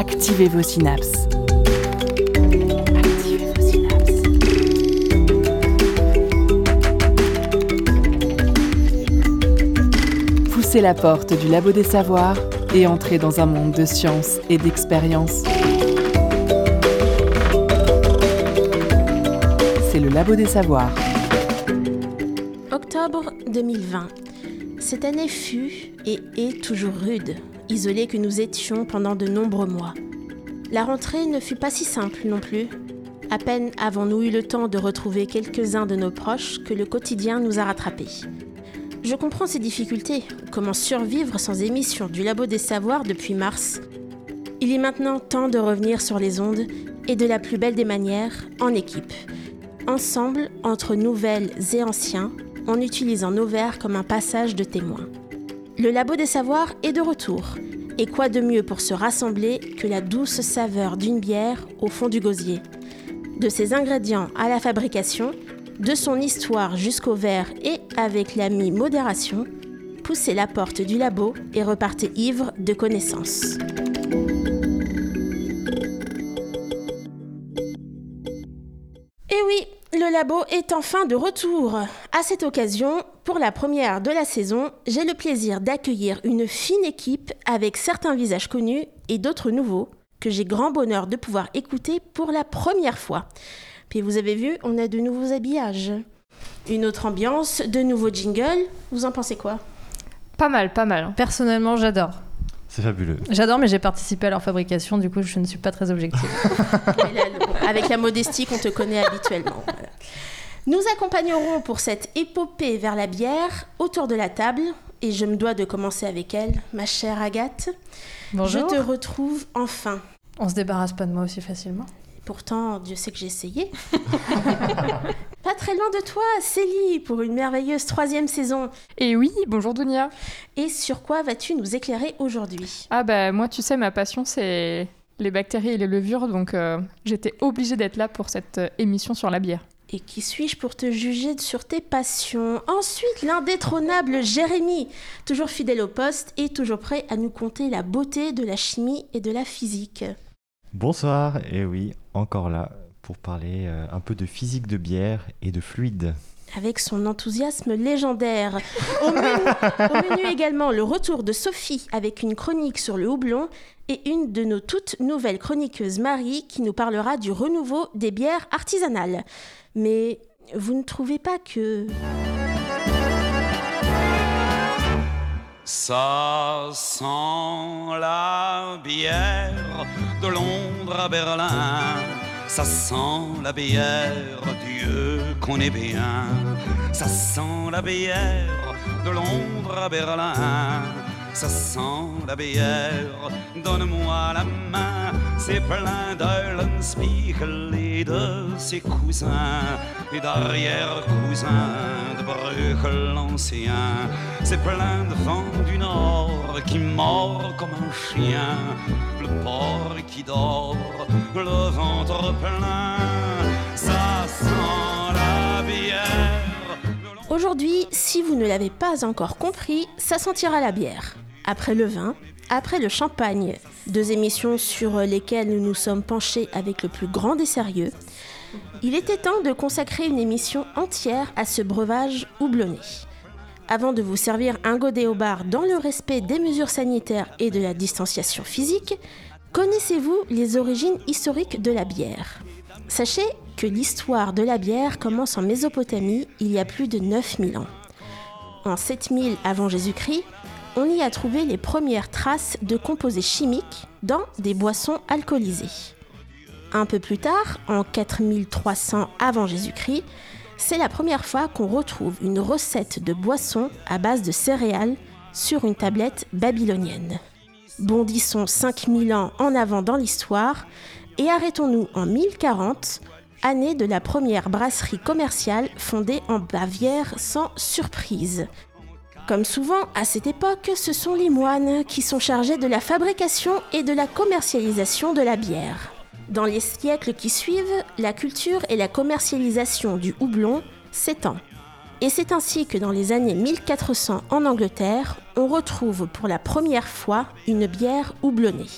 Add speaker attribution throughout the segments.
Speaker 1: Activez vos synapses. Activez. Poussez la porte du labo des savoirs et entrez dans un monde de science et d'expérience. C'est le labo des savoirs.
Speaker 2: Octobre 2020. Cette année fut et est toujours rude, isolée que nous étions pendant de nombreux mois. La rentrée ne fut pas si simple non plus. À peine avons-nous eu le temps de retrouver quelques-uns de nos proches que le quotidien nous a rattrapés. Je comprends ces difficultés. Comment survivre sans émission du Labo des Savoirs depuis mars? Il est maintenant temps de revenir sur les ondes et de la plus belle des manières, en équipe. Ensemble, entre nouvelles et anciens, en utilisant nos verres comme un passage de témoins. Le Labo des Savoirs est de retour. Et quoi de mieux pour se rassembler que la douce saveur d'une bière au fond du gosier De ses ingrédients à la fabrication, de son histoire jusqu'au verre et avec l'ami modération, poussez la porte du labo et repartez ivre de connaissances. Le labo est enfin de retour. À cette occasion, pour la première de la saison, j'ai le plaisir d'accueillir une fine équipe avec certains visages connus et d'autres nouveaux que j'ai grand bonheur de pouvoir écouter pour la première fois. Puis vous avez vu, on a de nouveaux habillages. Une autre ambiance, de nouveaux jingles. Vous en pensez quoi?
Speaker 3: Pas mal, pas mal. Personnellement, j'adore.
Speaker 4: C'est fabuleux.
Speaker 3: J'adore, mais j'ai participé à leur fabrication, du coup, je ne suis pas très objective.
Speaker 2: Avec la modestie qu'on te connaît habituellement. voilà. Nous accompagnerons pour cette épopée vers la bière autour de la table. Et je me dois de commencer avec elle, ma chère Agathe.
Speaker 3: Bonjour.
Speaker 2: Je te retrouve enfin.
Speaker 3: On se débarrasse pas de moi aussi facilement.
Speaker 2: Pourtant, Dieu sait que j'ai essayé. Pas très loin de toi, Célie, pour une merveilleuse troisième saison.
Speaker 5: Et oui, bonjour Dunia.
Speaker 2: Et sur quoi vas-tu nous éclairer aujourd'hui?
Speaker 5: Ah bah moi tu sais ma passion c'est les bactéries et les levures donc euh, j'étais obligée d'être là pour cette euh, émission sur la bière.
Speaker 2: Et qui suis-je pour te juger sur tes passions? Ensuite, l'indétrônable Jérémy, toujours fidèle au poste et toujours prêt à nous conter la beauté de la chimie et de la physique.
Speaker 4: Bonsoir, et oui, encore là pour parler euh, un peu de physique de bière et de fluide.
Speaker 2: Avec son enthousiasme légendaire. Au menu, également le retour de Sophie avec une chronique sur le houblon et une de nos toutes nouvelles chroniqueuses Marie qui nous parlera du renouveau des bières artisanales. Mais vous ne trouvez pas que...
Speaker 6: Ça sent la bière de Londres à Berlin. Ça sent la bière, Dieu qu'on est bien. Ça sent la bière de Londres à Berlin. Ça sent la bière, donne-moi la main. C'est plein d'Eulenspiegel et de ses cousins et d'arrière-cousins de Bruegel l'ancien. C'est plein de vent du nord qui mord comme un chien.
Speaker 2: Aujourd'hui, si vous ne l'avez pas encore compris, ça sentira la bière. Après le vin, après le champagne, deux émissions sur lesquelles nous nous sommes penchés avec le plus grand des sérieux, il était temps de consacrer une émission entière à ce breuvage houblonné. Avant de vous servir un godet au bar dans le respect des mesures sanitaires et de la distanciation physique, connaissez-vous les origines historiques de la bière? Sachez que l'histoire de la bière commence en Mésopotamie il y a plus de 9000 ans. En 7000 avant Jésus-Christ, on y a trouvé les premières traces de composés chimiques dans des boissons alcoolisées. Un peu plus tard, en 4300 avant Jésus-Christ, c'est la première fois qu'on retrouve une recette de boisson à base de céréales sur une tablette babylonienne. Bondissons 5000 ans en avant dans l'histoire et arrêtons-nous en 1040, année de la première brasserie commerciale fondée en Bavière sans surprise. Comme souvent à cette époque, ce sont les moines qui sont chargés de la fabrication et de la commercialisation de la bière. Dans les siècles qui suivent, la culture et la commercialisation du houblon s'étend. Et c'est ainsi que dans les années 1400 en Angleterre, on retrouve pour la première fois une bière houblonnée.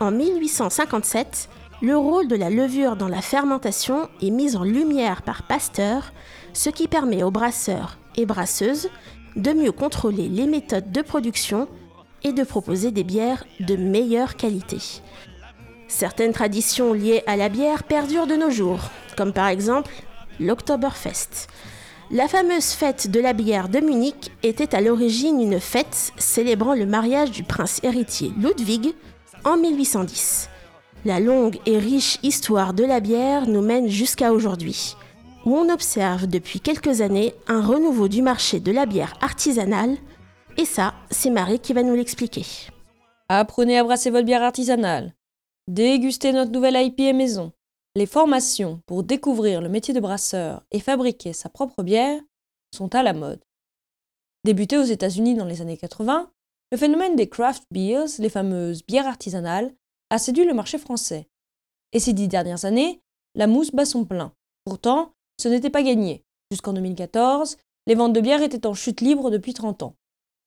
Speaker 2: En 1857, le rôle de la levure dans la fermentation est mis en lumière par Pasteur, ce qui permet aux brasseurs et brasseuses de mieux contrôler les méthodes de production et de proposer des bières de meilleure qualité. Certaines traditions liées à la bière perdurent de nos jours, comme par exemple l'Oktoberfest. La fameuse fête de la bière de Munich était à l'origine une fête célébrant le mariage du prince héritier Ludwig en 1810. La longue et riche histoire de la bière nous mène jusqu'à aujourd'hui, où on observe depuis quelques années un renouveau du marché de la bière artisanale, et ça, c'est Marie qui va nous l'expliquer.
Speaker 7: Apprenez à brasser votre bière artisanale. Dégustez notre nouvelle IPA maison. Les formations pour découvrir le métier de brasseur et fabriquer sa propre bière sont à la mode. Débuté aux États-Unis dans les années 80, le phénomène des craft beers, les fameuses bières artisanales, a séduit le marché français. Et ces dix dernières années, la mousse bat son plein. Pourtant, ce n'était pas gagné. Jusqu'en 2014, les ventes de bières étaient en chute libre depuis 30 ans.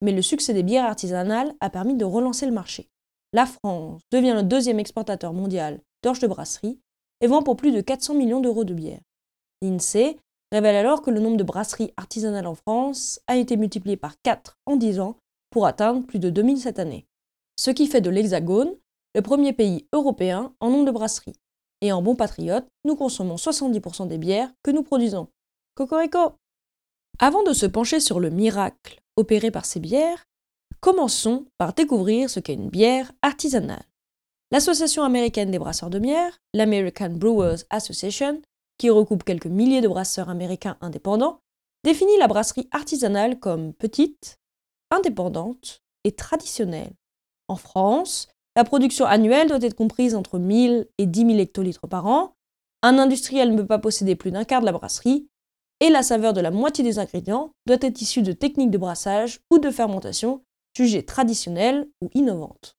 Speaker 7: Mais le succès des bières artisanales a permis de relancer le marché. La France devient le deuxième exportateur mondial d'orge de brasserie et vend pour plus de 400 millions d'euros de bière. L'INSEE révèle alors que le nombre de brasseries artisanales en France a été multiplié par 4 en 10 ans pour atteindre plus de 2000 cette année. Ce qui fait de l'Hexagone le premier pays européen en nombre de brasseries. Et en bon patriote, nous consommons 70% des bières que nous produisons. Cocorico Avant de se pencher sur le miracle opéré par ces bières, commençons par découvrir ce qu'est une bière artisanale. L'Association américaine des brasseurs de bière, l'American Brewers Association, qui recoupe quelques milliers de brasseurs américains indépendants, définit la brasserie artisanale comme petite, indépendante et traditionnelle. En France, la production annuelle doit être comprise entre 1000 et 10 000 hectolitres par an. Un industriel ne peut pas posséder plus d'un quart de la brasserie. Et la saveur de la moitié des ingrédients doit être issue de techniques de brassage ou de fermentation jugées traditionnelles ou innovantes.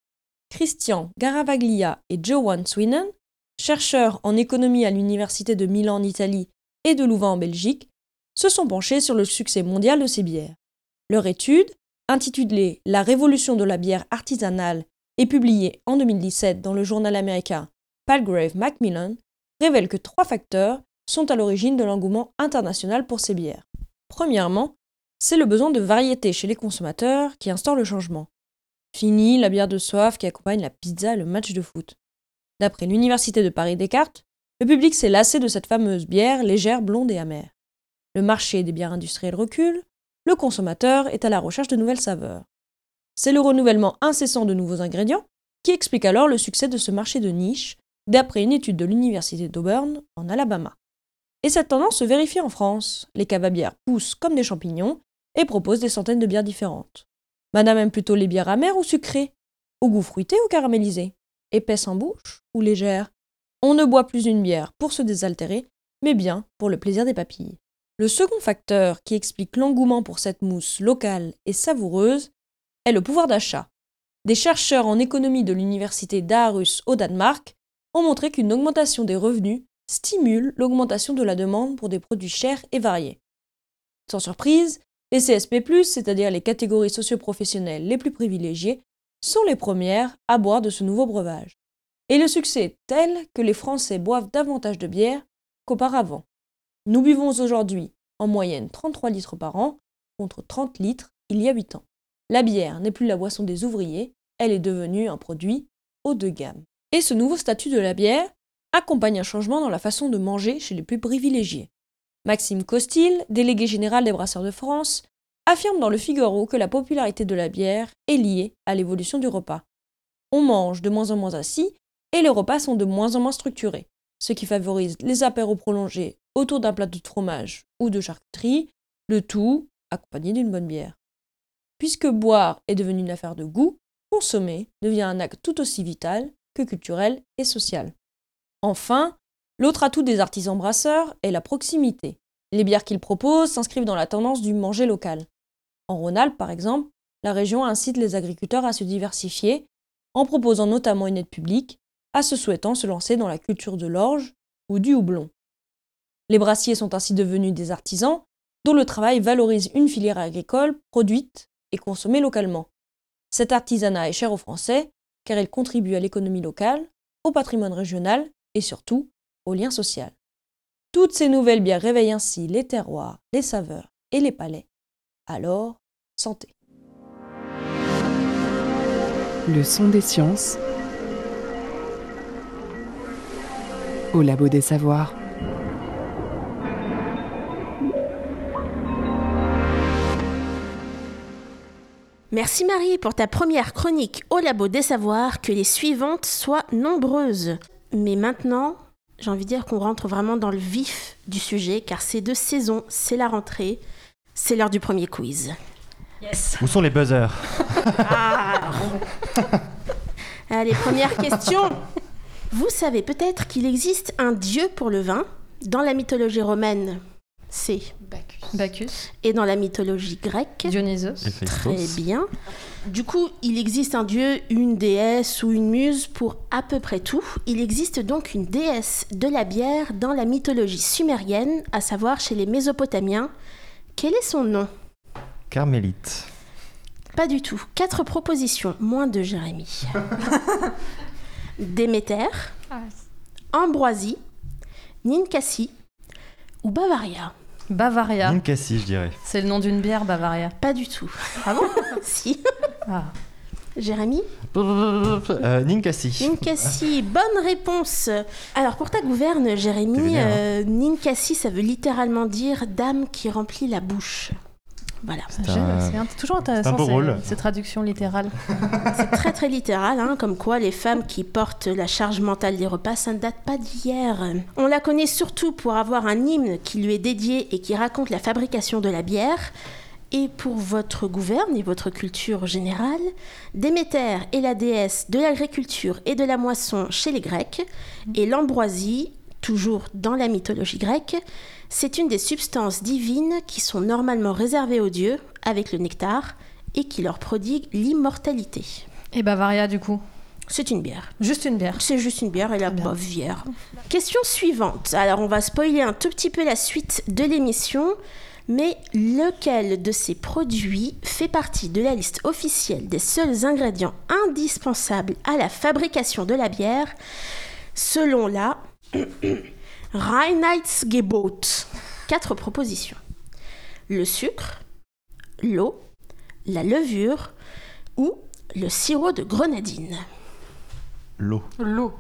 Speaker 7: Christian Garavaglia et Johan Swinen, chercheurs en économie à l'université de Milan en Italie et de Louvain en Belgique, se sont penchés sur le succès mondial de ces bières. Leur étude, intitulée La révolution de la bière artisanale et publié en 2017 dans le journal américain Palgrave Macmillan, révèle que trois facteurs sont à l'origine de l'engouement international pour ces bières. Premièrement, c'est le besoin de variété chez les consommateurs qui instaure le changement. Fini la bière de soif qui accompagne la pizza et le match de foot. D'après l'Université de Paris Descartes, le public s'est lassé de cette fameuse bière légère, blonde et amère. Le marché des bières industrielles recule, le consommateur est à la recherche de nouvelles saveurs. C'est le renouvellement incessant de nouveaux ingrédients qui explique alors le succès de ce marché de niche, d'après une étude de l'Université d'Auburn en Alabama. Et cette tendance se vérifie en France. Les cavabières poussent comme des champignons et proposent des centaines de bières différentes. Madame aime plutôt les bières amères ou sucrées, au goût fruité ou caramélisé, épaisse en bouche ou légère. On ne boit plus une bière pour se désaltérer, mais bien pour le plaisir des papilles. Le second facteur qui explique l'engouement pour cette mousse locale et savoureuse est le pouvoir d'achat. Des chercheurs en économie de l'université d'Aarhus au Danemark ont montré qu'une augmentation des revenus stimule l'augmentation de la demande pour des produits chers et variés. Sans surprise, les CSP+, c'est-à-dire les catégories socioprofessionnelles les plus privilégiées, sont les premières à boire de ce nouveau breuvage. Et le succès est tel que les Français boivent davantage de bière qu'auparavant. Nous buvons aujourd'hui en moyenne 33 litres par an contre 30 litres il y a 8 ans. La bière n'est plus la boisson des ouvriers, elle est devenue un produit haut de gamme. Et ce nouveau statut de la bière accompagne un changement dans la façon de manger chez les plus privilégiés. Maxime Costil, délégué général des Brasseurs de France, affirme dans le Figaro que la popularité de la bière est liée à l'évolution du repas. On mange de moins en moins assis et les repas sont de moins en moins structurés, ce qui favorise les apéros prolongés autour d'un plat de fromage ou de charcuterie, le tout accompagné d'une bonne bière. Puisque boire est devenu une affaire de goût, consommer devient un acte tout aussi vital que culturel et social. Enfin, l'autre atout des artisans brasseurs est la proximité. Les bières qu'ils proposent s'inscrivent dans la tendance du manger local. En Rhône-Alpes, par exemple, la région incite les agriculteurs à se diversifier, en proposant notamment une aide publique à ceux souhaitant se lancer dans la culture de l'orge ou du houblon. Les brassiers sont ainsi devenus des artisans dont le travail valorise une filière agricole produite et consommer localement. Cet artisanat est cher aux Français, car il contribue à l'économie locale, au patrimoine régional et surtout au lien social. Toutes ces nouvelles bières réveillent ainsi les terroirs, les saveurs et les palais. Alors, santé.
Speaker 1: Le son des sciences au labo des savoirs.
Speaker 2: Merci Marie pour ta première chronique au labo des savoirs, que les suivantes soient nombreuses. Mais maintenant, j'ai envie de dire qu'on rentre vraiment dans le vif du sujet, car c'est de saison, c'est la rentrée, c'est l'heure du premier quiz.
Speaker 3: Yes.
Speaker 4: Où sont les buzzers?
Speaker 2: Ah Allez, première question. Vous savez peut-être qu'il existe un dieu pour le vin dans la mythologie romaine, c'est
Speaker 5: Bacchus.
Speaker 3: Bacchus,
Speaker 2: et dans la mythologie grecque.
Speaker 3: Dionysos.
Speaker 2: Très bien. Du coup, il existe un dieu, une déesse ou une muse pour à peu près tout. Il existe donc une déesse de la bière dans la mythologie sumérienne, à savoir chez les Mésopotamiens. Quel est son nom?
Speaker 4: Carmélite.
Speaker 2: Pas du tout. Quatre propositions, moins de Jérémie. Déméter,
Speaker 5: Ah,
Speaker 2: Ambroisie, Ninkasi ou Bavaria
Speaker 3: Bavaria.
Speaker 4: Ninkasi, je dirais.
Speaker 3: C'est le nom d'une bière, Bavaria.
Speaker 2: Pas du tout.
Speaker 3: Ah bon
Speaker 2: si.
Speaker 3: Ah.
Speaker 2: Jérémie
Speaker 4: Euh, Ninkasi.
Speaker 2: Ninkasi, bonne réponse. Alors pour ta gouverne, Jérémy,
Speaker 4: hein.
Speaker 2: euh, Ninkasi, ça veut littéralement dire dame qui remplit la bouche. Voilà,
Speaker 4: C'est
Speaker 3: toujours intéressant ces, traductions littérales.
Speaker 2: c'est très très littéral, hein, comme quoi les femmes qui portent la charge mentale des repas, ça ne date pas d'hier. On la connaît surtout pour avoir un hymne qui lui est dédié et qui raconte la fabrication de la bière. Et pour votre gouverne et votre culture générale, Déméter est la déesse de l'agriculture et de la moisson chez les Grecs, et l'ambroisie, toujours dans la mythologie grecque, c'est une des substances divines qui sont normalement réservées aux dieux avec le nectar et qui leur prodigue l'immortalité.
Speaker 3: Et Bavaria, du coup
Speaker 2: C'est une bière.
Speaker 3: Juste une bière.
Speaker 2: C'est juste une bière et la
Speaker 3: bien.
Speaker 2: bière. Question suivante. Alors on va spoiler un tout petit peu la suite de l'émission, mais lequel de ces produits fait partie de la liste officielle des seuls ingrédients indispensables à la fabrication de la bière selon la Reinheitsgebot Quatre propositions. Le sucre, l'eau, la levure ou le sirop de grenadine.
Speaker 4: L'eau.
Speaker 5: L'eau.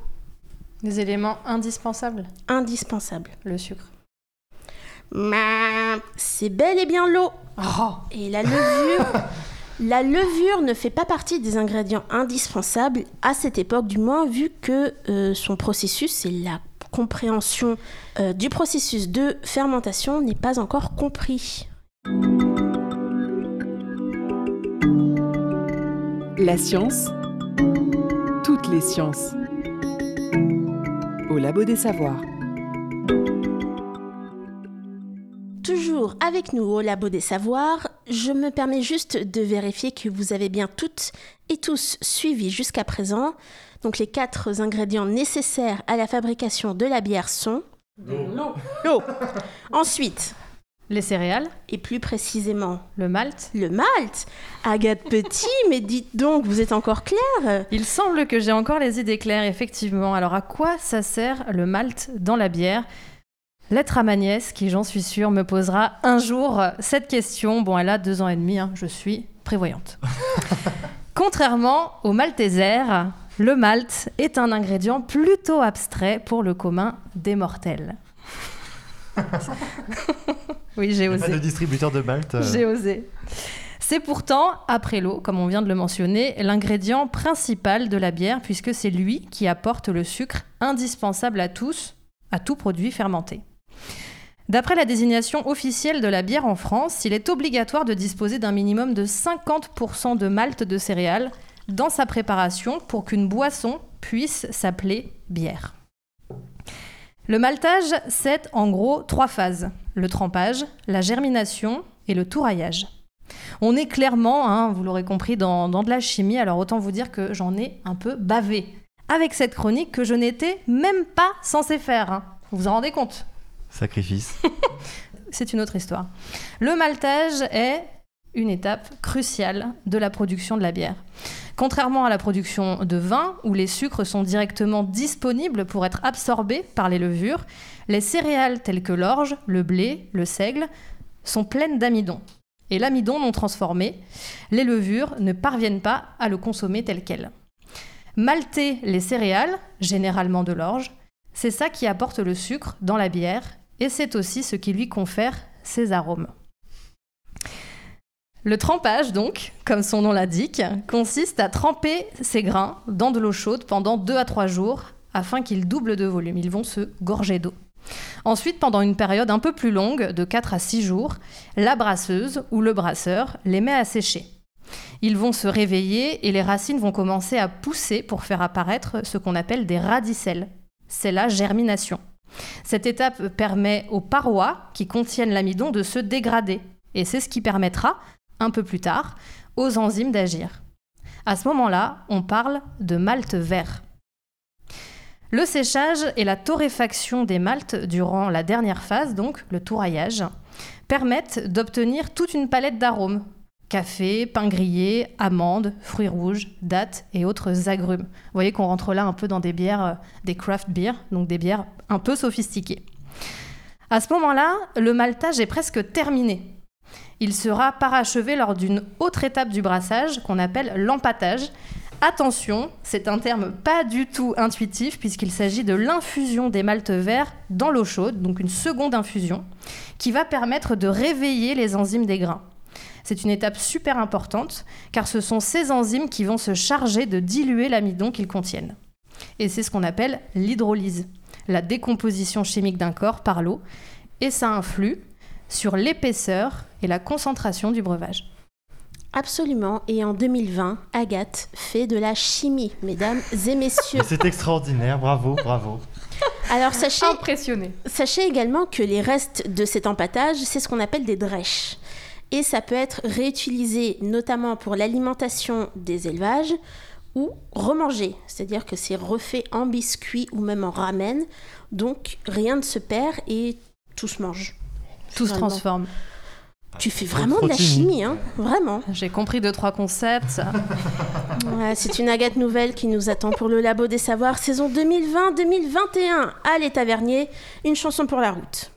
Speaker 3: Des éléments indispensables.
Speaker 2: Indispensable.
Speaker 3: Le sucre.
Speaker 2: Mais c'est bel et bien l'eau.
Speaker 3: Oh
Speaker 2: Et la levure, la levure ne fait pas partie des ingrédients indispensables à cette époque, du moins vu que euh, son processus et la compréhension euh, du processus de fermentation n'est pas encore compris.
Speaker 1: La science, toutes les sciences. Au labo des savoirs.
Speaker 2: Toujours avec nous au Labo des Savoirs, je me permets juste de vérifier que vous avez bien toutes et tous suivi jusqu'à présent. Donc les quatre ingrédients nécessaires à la fabrication de la bière sont l'eau. Ensuite,
Speaker 3: Les céréales,
Speaker 2: et plus précisément
Speaker 3: le malt.
Speaker 2: le malt. Agathe Petit, mais dites donc, vous êtes encore claire
Speaker 3: Il semble que j'ai encore les idées claires, effectivement. Alors, à quoi ça sert le malt dans la bière? Lettre à ma nièce, qui, j'en suis sûre, me posera un jour cette question. Bon, elle a deux ans et demi, hein, je suis prévoyante. Contrairement au malteser, le malt est un ingrédient plutôt abstrait pour le commun des mortels. oui, j'ai osé.
Speaker 4: pas de distributeur de Malte. euh,
Speaker 3: J'ai osé. C'est pourtant, après l'eau, comme on vient de le mentionner, l'ingrédient principal de la bière, puisque c'est lui qui apporte le sucre indispensable à tous, à tout produit fermenté. D'après la désignation officielle de la bière en France, il est obligatoire de disposer d'un minimum de 50% de malt de céréales dans sa préparation pour qu'une boisson puisse s'appeler bière. Le maltage, c'est en gros trois phases. Le trempage, la germination et le touraillage. On est clairement, hein, vous l'aurez compris, dans, de la chimie, alors autant vous dire que j'en ai un peu bavé. Avec cette chronique que je n'étais même pas censée faire. hein. Vous vous en rendez compte?
Speaker 4: Sacrifice.
Speaker 3: c'est une autre histoire. Le maltage est une étape cruciale de la production de la bière. Contrairement à la production de vin, où les sucres sont directement disponibles pour être absorbés par les levures, les céréales telles que l'orge, le blé, le seigle sont pleines d'amidon. Et l'amidon non transformé, les levures ne parviennent pas à le consommer tel quel. Malter les céréales, généralement de l'orge, c'est ça qui apporte le sucre dans la bière et c'est aussi ce qui lui confère ses arômes. Le trempage, donc, comme son nom l'indique, consiste à tremper ces grains dans de l'eau chaude pendant 2 à 3 jours afin qu'ils doublent de volume. Ils vont se gorger d'eau. Ensuite, pendant une période un peu plus longue, de 4 à 6 jours, la brasseuse ou le brasseur les met à sécher. Ils vont se réveiller et les racines vont commencer à pousser pour faire apparaître ce qu'on appelle des radicelles. C'est la germination. Cette étape permet aux parois qui contiennent l'amidon de se dégrader. Et c'est ce qui permettra, un peu plus tard, aux enzymes d'agir. À ce moment-là, on parle de malt vert. Le séchage et la torréfaction des maltes durant la dernière phase, donc le touraillage, permettent d'obtenir toute une palette d'arômes. Café, pain grillé, amandes, fruits rouges, dattes et autres agrumes. Vous voyez qu'on rentre là un peu dans des bières, euh, des craft beers, donc des bières un peu sophistiquées. À ce moment-là, le maltage est presque terminé. Il sera parachevé lors d'une autre étape du brassage qu'on appelle l'empâtage. Attention, c'est un terme pas du tout intuitif puisqu'il s'agit de l'infusion des maltes verts dans l'eau chaude, donc une seconde infusion, qui va permettre de réveiller les enzymes des grains. C'est une étape super importante car ce sont ces enzymes qui vont se charger de diluer l'amidon qu'ils contiennent. Et c'est ce qu'on appelle l'hydrolyse, la décomposition chimique d'un corps par l'eau, et ça influe sur l'épaisseur et la concentration du breuvage.
Speaker 2: Absolument. Et en 2020, Agathe fait de la chimie, mesdames et messieurs.
Speaker 4: C'est extraordinaire, bravo, bravo.
Speaker 2: Alors sachez,
Speaker 5: Impressionné.
Speaker 2: sachez également que les restes de cet empâtage, c'est ce qu'on appelle des drèches. Et ça peut être réutilisé notamment pour l'alimentation des élevages ou remangé. C'est-à-dire que c'est refait en biscuit ou même en ramen. Donc rien ne se perd et tout se mange.
Speaker 3: Tout se transforme.
Speaker 2: Tu fais vraiment de la chimie, hein Vraiment.
Speaker 3: J'ai compris deux, trois concepts.
Speaker 2: Ouais, c'est une Agathe nouvelle qui nous attend pour le Labo des Savoirs, saison 2020-2021. Allez, Tavernier, une chanson pour la route.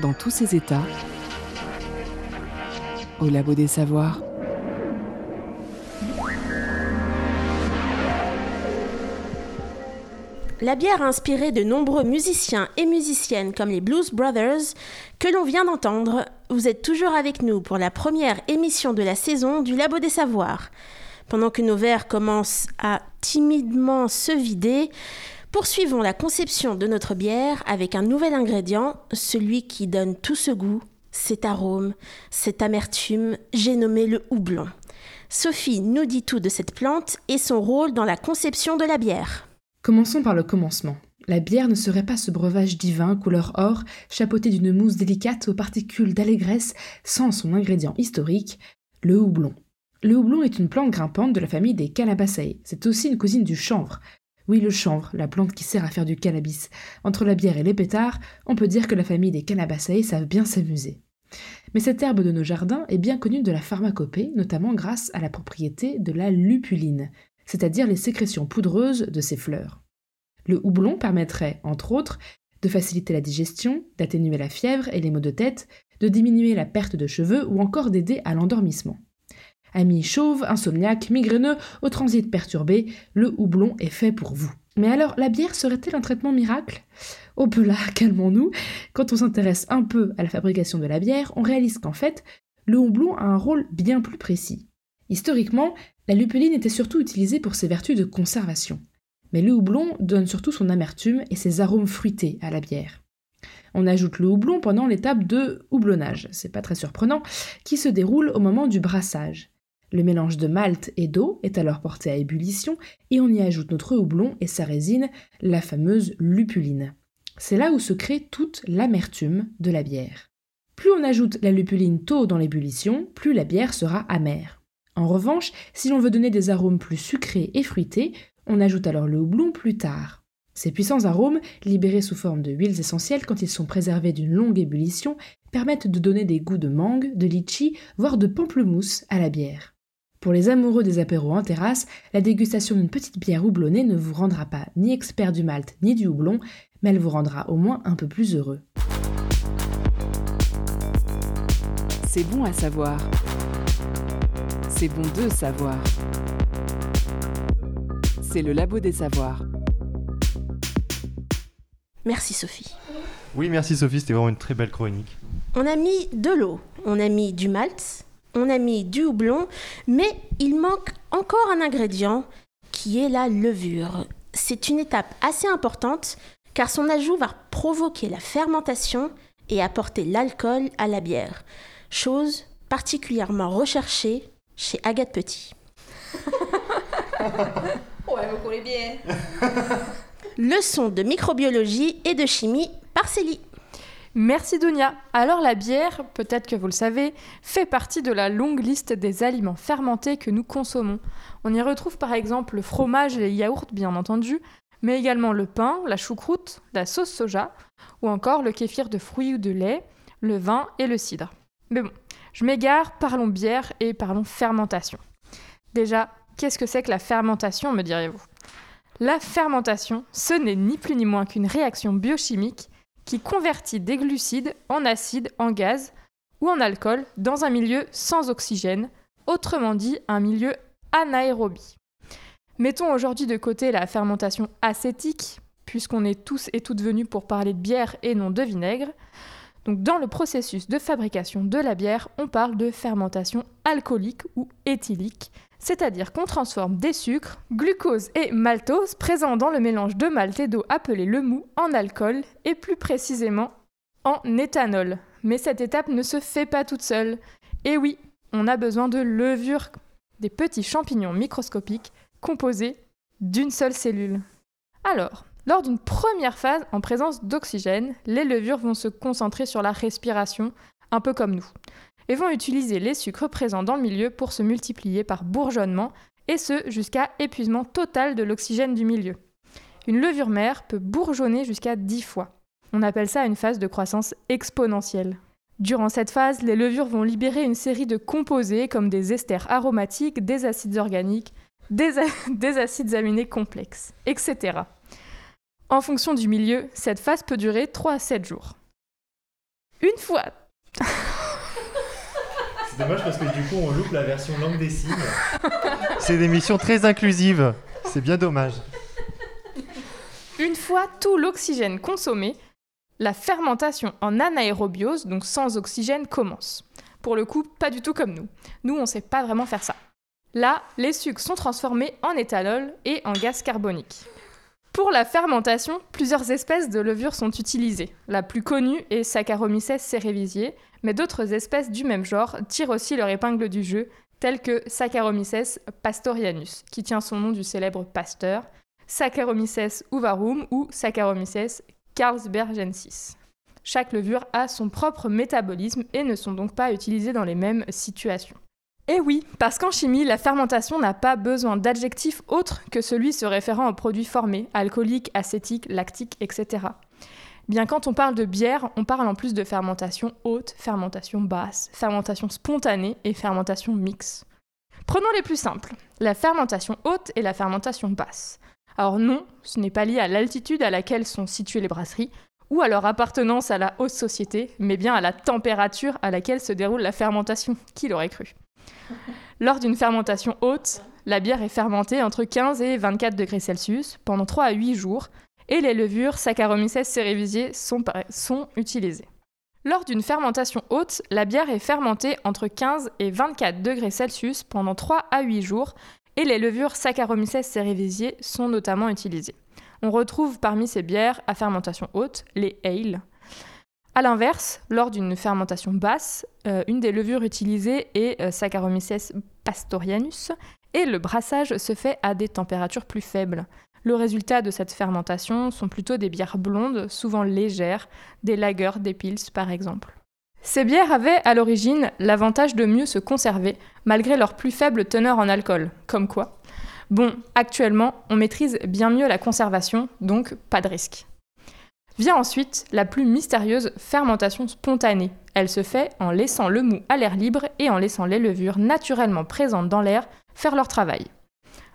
Speaker 1: Dans tous ses états au Labo des Savoirs.
Speaker 2: La bière a inspiré de nombreux musiciens et musiciennes comme les Blues Brothers que l'on vient d'entendre. Vous êtes toujours avec nous pour la première émission de la saison du Labo des Savoirs. Pendant que nos verres commencent à timidement se vider, poursuivons la conception de notre bière avec un nouvel ingrédient, celui qui donne tout ce goût, cet arôme, cette amertume, j'ai nommé le houblon. Sophie nous dit tout de cette plante et son rôle dans la conception de la bière.
Speaker 8: Commençons par le commencement. La bière ne serait pas ce breuvage divin couleur or, chapeauté d'une mousse délicate aux particules d'allégresse, sans son ingrédient historique, le houblon. Le houblon est une plante grimpante de la famille des Calabaceae. C'est aussi une cousine du chanvre. Oui, le chanvre, la plante qui sert à faire du cannabis. Entre la bière et les pétards, on peut dire que la famille des Calabaceae savent bien s'amuser. Mais cette herbe de nos jardins est bien connue de la pharmacopée, notamment grâce à la propriété de la lupuline, c'est-à-dire les sécrétions poudreuses de ses fleurs. Le houblon permettrait, entre autres, de faciliter la digestion, d'atténuer la fièvre et les maux de tête, de diminuer la perte de cheveux ou encore d'aider à l'endormissement. Amis chauves, insomniaques, migraineux, au transit perturbé, le houblon est fait pour vous. Mais alors, la bière serait-elle un traitement miracle? Oh peu là, calmons-nous. Quand on s'intéresse un peu à la fabrication de la bière, on réalise qu'en fait, le houblon a un rôle bien plus précis. Historiquement, la lupuline était surtout utilisée pour ses vertus de conservation. Mais le houblon donne surtout son amertume et ses arômes fruités à la bière. On ajoute le houblon pendant l'étape de houblonnage, c'est pas très surprenant, qui se déroule au moment du brassage. Le mélange de malt et d'eau est alors porté à ébullition et on y ajoute notre houblon et sa résine, la fameuse lupuline. C'est là où se crée toute l'amertume de la bière. Plus on ajoute la lupuline tôt dans l'ébullition, plus la bière sera amère. En revanche, si l'on veut donner des arômes plus sucrés et fruités, on ajoute alors le houblon plus tard. Ces puissants arômes, libérés sous forme de huiles essentielles quand ils sont préservés d'une longue ébullition, permettent de donner des goûts de mangue, de litchi, voire de pamplemousse à la bière. Pour les amoureux des apéros en terrasse, la dégustation d'une petite bière houblonnée ne vous rendra pas ni expert du malt ni du houblon, mais elle vous rendra au moins un peu plus heureux.
Speaker 1: C'est bon à savoir. C'est bon de savoir. C'est le labo des savoirs.
Speaker 2: Merci Sophie.
Speaker 4: Oui, merci Sophie, c'était vraiment une très belle chronique.
Speaker 2: On a mis de l'eau, on a mis du malt, on a mis du houblon, mais il manque encore un ingrédient qui est la levure. C'est une étape assez importante car son ajout va provoquer la fermentation et apporter l'alcool à la bière, chose particulièrement recherchée chez Agathe Petit.
Speaker 7: Ouais, vous connaissez bien.
Speaker 2: Leçon de microbiologie et de chimie par Célie.
Speaker 5: Merci Dunia. Alors la bière, peut-être que vous le savez, fait partie de la longue liste des aliments fermentés que nous consommons. On y retrouve par exemple le fromage et les yaourts bien entendu, mais également le pain, la choucroute, la sauce soja, ou encore le kéfir de fruits ou de lait, le vin et le cidre. Mais bon, je m'égare, parlons bière et parlons fermentation. Déjà, qu'est-ce que c'est que la fermentation, me direz-vous? La fermentation, ce n'est ni plus ni moins qu'une réaction biochimique qui convertit des glucides en acide, en gaz ou en alcool dans un milieu sans oxygène, autrement dit un milieu anaérobie. Mettons aujourd'hui de côté la fermentation acétique, puisqu'on est tous et toutes venus pour parler de bière et non de vinaigre. Donc dans le processus de fabrication de la bière, on parle de fermentation alcoolique ou éthylique, c'est-à-dire qu'on transforme des sucres, glucose et maltose présents dans le mélange de malt et d'eau appelé le mou en alcool et plus précisément en éthanol. Mais cette étape ne se fait pas toute seule. Et oui, on a besoin de levure, des petits champignons microscopiques composés d'une seule cellule. Alors, lors d'une première phase en présence d'oxygène, les levures vont se concentrer sur la respiration, un peu comme nous et vont utiliser les sucres présents dans le milieu pour se multiplier par bourgeonnement, et ce jusqu'à épuisement total de l'oxygène du milieu. Une levure mère peut bourgeonner jusqu'à 10 fois. On appelle ça une phase de croissance exponentielle. Durant cette phase, les levures vont libérer une série de composés comme des esters aromatiques, des acides organiques, des, des acides aminés complexes, etc. En fonction du milieu, cette phase peut durer 3 à 7 jours. Une fois
Speaker 4: C'est dommage parce que du coup, on loupe la version langue des signes. C'est une émission très inclusive. C'est bien dommage.
Speaker 5: Une fois tout l'oxygène consommé, la fermentation en anaérobiose, donc sans oxygène, commence. Pour le coup, pas du tout comme nous. Nous, on sait pas vraiment faire ça. Là, les sucres sont transformés en éthanol et en gaz carbonique. Pour la fermentation, plusieurs espèces de levures sont utilisées. La plus connue est Saccharomyces cerevisiae, mais d'autres espèces du même genre tirent aussi leur épingle du jeu, telles que Saccharomyces pastorianus, qui tient son nom du célèbre pasteur, Saccharomyces uvarum ou Saccharomyces carlsbergensis. Chaque levure a son propre métabolisme et ne sont donc pas utilisées dans les mêmes situations. Et oui, parce qu'en chimie, la fermentation n'a pas besoin d'adjectifs autres que celui se référant aux produits formés, alcooliques, acétiques, lactiques, etc. Bien quand on parle de bière, on parle en plus de fermentation haute, fermentation basse, fermentation spontanée et fermentation mixte. Prenons les plus simples, la fermentation haute et la fermentation basse. Alors non, ce n'est pas lié à l'altitude à laquelle sont situées les brasseries, ou à leur appartenance à la haute société, mais bien à la température à laquelle se déroule la fermentation. Qui l'aurait cru? Lors d'une fermentation haute, la bière est fermentée entre 15 et 24 degrés Celsius pendant 3 à 8 jours, et les levures Saccharomyces cerevisiae sont, utilisées. Lors d'une fermentation haute, la bière est fermentée entre 15 et 24 degrés Celsius pendant 3 à 8 jours, et les levures Saccharomyces cerevisiae sont notamment utilisées. On retrouve parmi ces bières à fermentation haute les ale. A l'inverse, lors d'une fermentation basse, euh, une des levures utilisées est euh, Saccharomyces pastorianus et le brassage se fait à des températures plus faibles. Le résultat de cette fermentation sont plutôt des bières blondes, souvent légères, des lagers, des pils par exemple. Ces bières avaient à l'origine l'avantage de mieux se conserver, malgré leur plus faible teneur en alcool. Comme quoi? Bon, actuellement, on maîtrise bien mieux la conservation, donc pas de risque. Vient ensuite la plus mystérieuse fermentation spontanée. Elle se fait en laissant le mou à l'air libre et en laissant les levures naturellement présentes dans l'air faire leur travail.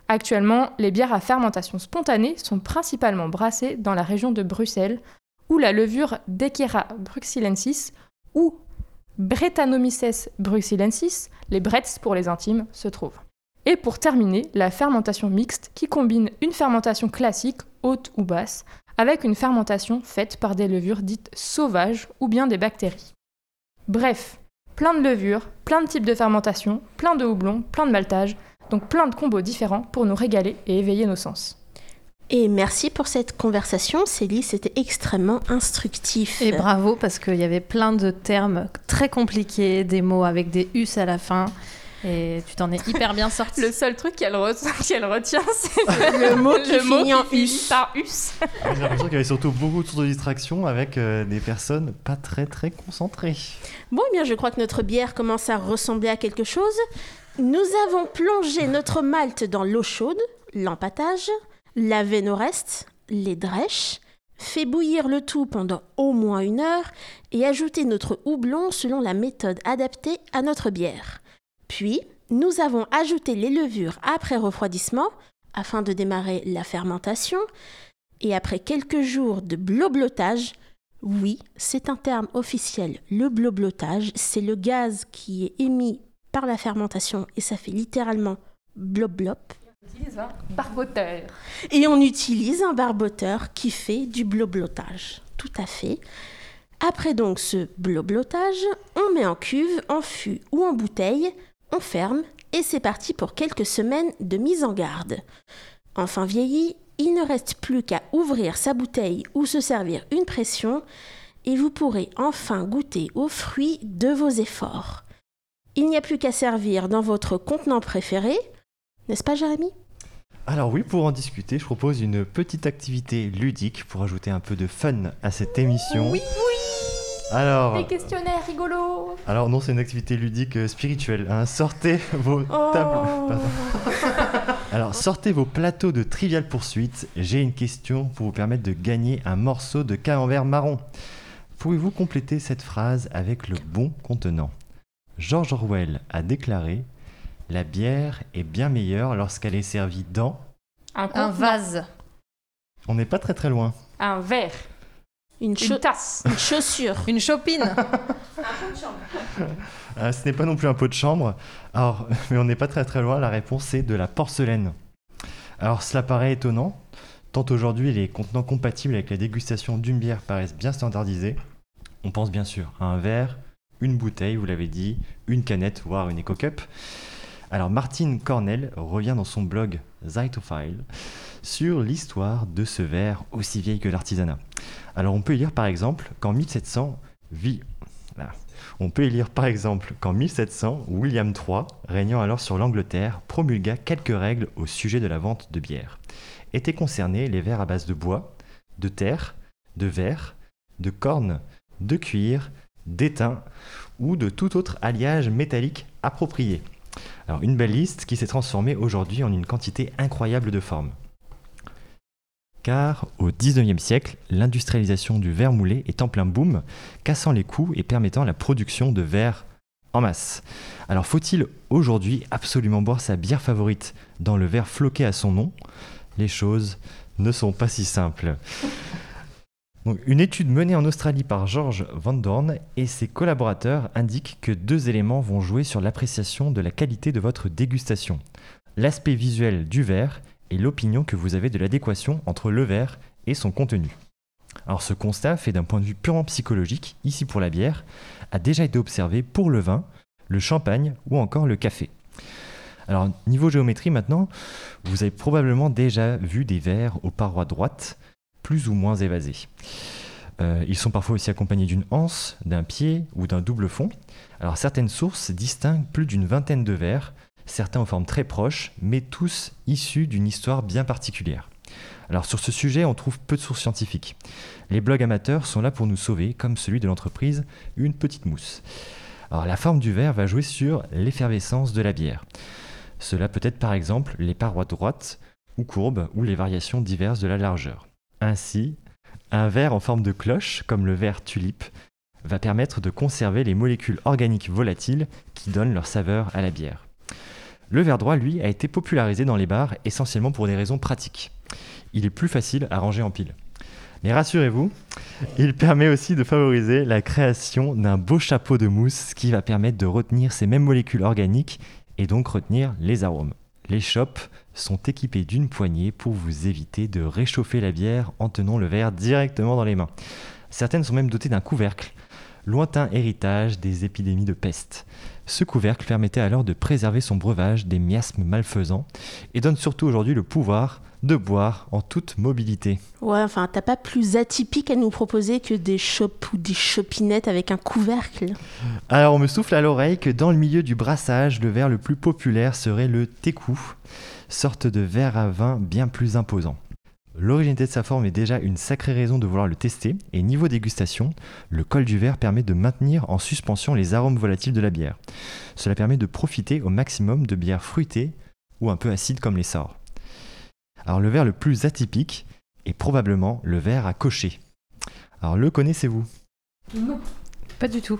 Speaker 5: Actuellement, les bières à fermentation spontanée sont principalement brassées dans la région de Bruxelles, où la levure Dequera bruxellensis ou Brettanomyces bruxellensis, les Bretts pour les intimes, se trouve. Et pour terminer, la fermentation mixte qui combine une fermentation classique, haute ou basse, avec une fermentation faite par des levures dites sauvages ou bien des bactéries. Bref, plein de levures, plein de types de fermentation, plein de houblon, plein de maltage, donc plein de combos différents pour nous régaler et éveiller nos sens.
Speaker 2: Et merci pour cette conversation, Célie, c'était extrêmement instructif.
Speaker 3: Et bravo parce qu'il y avait plein de termes très compliqués, des mots avec des us à la fin. Et tu t'en es hyper bien sorti.
Speaker 5: Le seul truc qu'elle re- qu'elle retient, c'est
Speaker 2: Le mot qui
Speaker 5: le mot
Speaker 2: finit en
Speaker 5: qui finit
Speaker 2: us.
Speaker 5: par us.
Speaker 4: J'ai l'impression qu'il y avait surtout beaucoup de sources de distraction avec euh, des personnes pas très très concentrées.
Speaker 2: Bon, eh bien, je crois que notre bière commence à ressembler à quelque chose. Nous avons plongé notre malt dans l'eau chaude, l'empattage, lavé nos restes, les drèches, fait bouillir le tout pendant au moins une heure et ajouté notre houblon selon la méthode adaptée à notre bière. Puis, nous avons ajouté les levures après refroidissement afin de démarrer la fermentation et après quelques jours de bloblotage, oui, c'est un terme officiel. Le bloblotage, c'est le gaz qui est émis par la fermentation et ça fait littéralement blob blob.
Speaker 5: Barboteur.
Speaker 2: Et on utilise un barboteur qui fait du bloblotage. Tout à fait. Après donc ce bloblotage, on met en cuve, en fût ou en bouteille, on ferme et c'est parti pour quelques semaines de mise en garde. Enfin vieilli, il ne reste plus qu'à ouvrir sa bouteille ou se servir une pression et vous pourrez enfin goûter aux fruits de vos efforts. Il n'y a plus qu'à servir dans votre contenant préféré, n'est-ce pas Jérémy?
Speaker 4: Alors oui, pour en discuter, je propose une petite activité ludique pour ajouter un peu de fun à cette émission.
Speaker 5: Oui,
Speaker 4: Alors,
Speaker 5: Des questionnaires rigolos.
Speaker 4: alors non, c'est une activité ludique euh, spirituelle. hein. Sortez vos
Speaker 5: Oh.
Speaker 4: tables. Pardon. Alors, sortez vos plateaux de Trivial Poursuite. J'ai une question pour vous permettre de gagner un morceau de camembert marron. Pouvez-vous compléter cette phrase avec le bon contenant? George Orwell a déclaré La bière est bien meilleure lorsqu'elle est servie dans.
Speaker 5: Un,
Speaker 3: Un
Speaker 5: contenant.
Speaker 3: vase.
Speaker 4: On n'est pas très très loin.
Speaker 5: Un verre.
Speaker 2: Une,
Speaker 5: tasse.
Speaker 2: une chaussure.
Speaker 3: Une chopine
Speaker 4: Ah, ce n'est pas non plus un pot de chambre. Alors, mais on n'est pas très très loin. La réponse est de la porcelaine. Alors, cela paraît étonnant, tant aujourd'hui les contenants compatibles avec la dégustation d'une bière paraissent bien standardisés. On pense bien sûr à un verre, une bouteille, vous l'avez dit, une canette, voire une éco-cup. Alors, Martine Cornell revient dans son blog Zytophile sur l'histoire de ce verre aussi vieil que l'artisanat. Alors, on peut y lire par exemple qu'en 1700, vit. Là. On peut y lire par exemple qu'en 1700, William III, régnant alors sur l'Angleterre, promulgua quelques règles au sujet de la vente de bière. Étaient concernés les verres à base de bois, de terre, de verre, de corne, de cuir, d'étain ou de tout autre alliage métallique approprié. Alors une belle liste qui s'est transformée aujourd'hui en une quantité incroyable de formes. Car au 19e siècle, l'industrialisation du verre moulé est en plein boom, cassant les coûts et permettant la production de verre en masse. Alors faut-il aujourd'hui absolument boire sa bière favorite dans le verre floqué à son nom? Les choses ne sont pas si simples. Une étude menée en Australie par George Van Dorn et ses collaborateurs indique que deux éléments vont jouer sur l'appréciation de la qualité de votre dégustation. L'aspect visuel du verre et l'opinion que vous avez de l'adéquation entre le verre et son contenu. Alors ce constat, fait d'un point de vue purement psychologique, ici pour la bière, a déjà été observé pour le vin, le champagne ou encore le café. Alors niveau géométrie maintenant, vous avez probablement déjà vu des verres aux parois droites, plus ou moins évasés. Euh, ils sont parfois aussi accompagnés d'une anse, d'un pied ou d'un double fond. Alors certaines sources distinguent plus d'une vingtaine de verres, certains en forme très proche, mais tous issus d'une histoire bien particulière. Alors sur ce sujet, on trouve peu de sources scientifiques. Les blogs amateurs sont là pour nous sauver, comme celui de l'entreprise Une Petite Mousse. Alors la forme du verre va jouer sur l'effervescence de la bière. Cela peut être par exemple les parois droites ou courbes ou les variations diverses de la largeur. Ainsi, un verre en forme de cloche, comme le verre tulipe, va permettre de conserver les molécules organiques volatiles qui donnent leur saveur à la bière. Le verre droit, lui, a été popularisé dans les bars essentiellement pour des raisons pratiques. Il est plus facile à ranger en pile. Mais rassurez-vous, il permet aussi de favoriser la création d'un beau chapeau de mousse qui va permettre de retenir ces mêmes molécules organiques et donc retenir les arômes. Les shops sont équipés d'une poignée pour vous éviter de réchauffer la bière en tenant le verre directement dans les mains. Certaines sont même dotées d'un couvercle, lointain héritage des épidémies de peste. Ce couvercle permettait alors de préserver son breuvage des miasmes malfaisants et donne surtout aujourd'hui le pouvoir de boire en toute mobilité.
Speaker 2: Ouais, enfin, t'as pas plus atypique à nous proposer que des chopes ou des chopinettes avec un couvercle?
Speaker 4: Alors on me souffle à l'oreille que dans le milieu du brassage, le verre le plus populaire serait le teku, sorte de verre à vin bien plus imposant. L'originalité de sa forme est déjà une sacrée raison de vouloir le tester, et niveau dégustation, le col du verre permet de maintenir en suspension les arômes volatiles de la bière. Cela permet de profiter au maximum de bières fruitées ou un peu acides comme les sorts. Alors le verre le plus atypique est probablement le verre à cocher. Alors le connaissez-vous?
Speaker 5: Non.
Speaker 3: Pas du tout.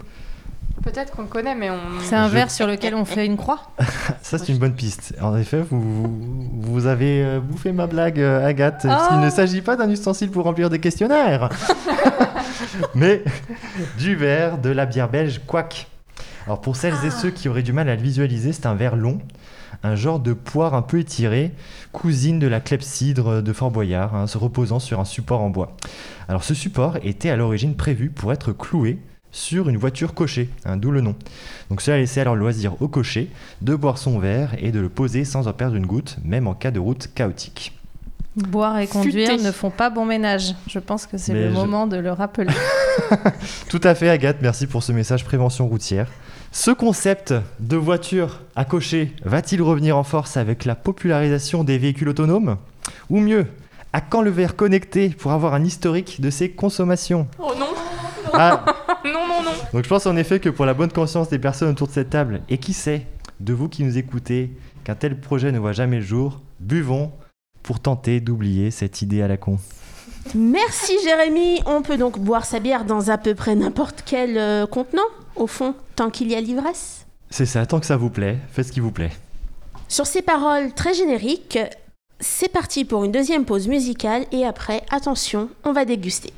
Speaker 5: Peut-être qu'on le connaît, mais on.
Speaker 3: C'est un
Speaker 4: Je-
Speaker 3: verre sur lequel on fait une croix
Speaker 4: Ça, c'est une bonne piste. En effet, vous, vous avez euh, bouffé ma blague, euh, Agathe.
Speaker 3: Ah.
Speaker 4: Il ne s'agit pas d'un ustensile pour remplir des questionnaires, mais du verre de la bière belge Quack. Alors, pour celles et ceux qui auraient du mal à le visualiser, c'est un verre long, un genre de poire un peu étirée, cousine de la clepsydre de Fort Boyard, hein, se reposant sur un support en bois. Alors, ce support était à l'origine prévu pour être cloué sur une voiture cochée, hein, d'où le nom. Donc cela laissait alors le loisir au cocher de boire son verre et de le poser sans en perdre une goutte, même en cas de route chaotique.
Speaker 3: Boire et conduire
Speaker 5: Futé.
Speaker 3: ne font pas bon ménage. Je pense que c'est le
Speaker 4: je-
Speaker 3: moment de le rappeler.
Speaker 4: Tout à fait Agathe, merci pour ce message prévention routière. Ce concept de voiture à cocher va-t-il revenir en force avec la popularisation des véhicules autonomes? Ou mieux, à quand le verre connecté pour avoir un historique de ses consommations?
Speaker 5: Oh non
Speaker 4: Ah,
Speaker 5: Non, non, non
Speaker 4: Donc je pense en effet que pour la bonne conscience des personnes autour de cette table, et qui sait, de vous qui nous écoutez, qu'un tel projet ne voit jamais le jour, buvons pour tenter d'oublier cette idée à la con.
Speaker 2: Merci Jérémy. On peut donc boire sa bière dans à peu près n'importe quel euh, contenant, au fond, tant qu'il y a l'ivresse.
Speaker 4: C'est ça, tant que ça vous plaît, faites ce qui vous plaît.
Speaker 2: Sur ces paroles très génériques, c'est parti pour une deuxième pause musicale et après, attention, on va déguster.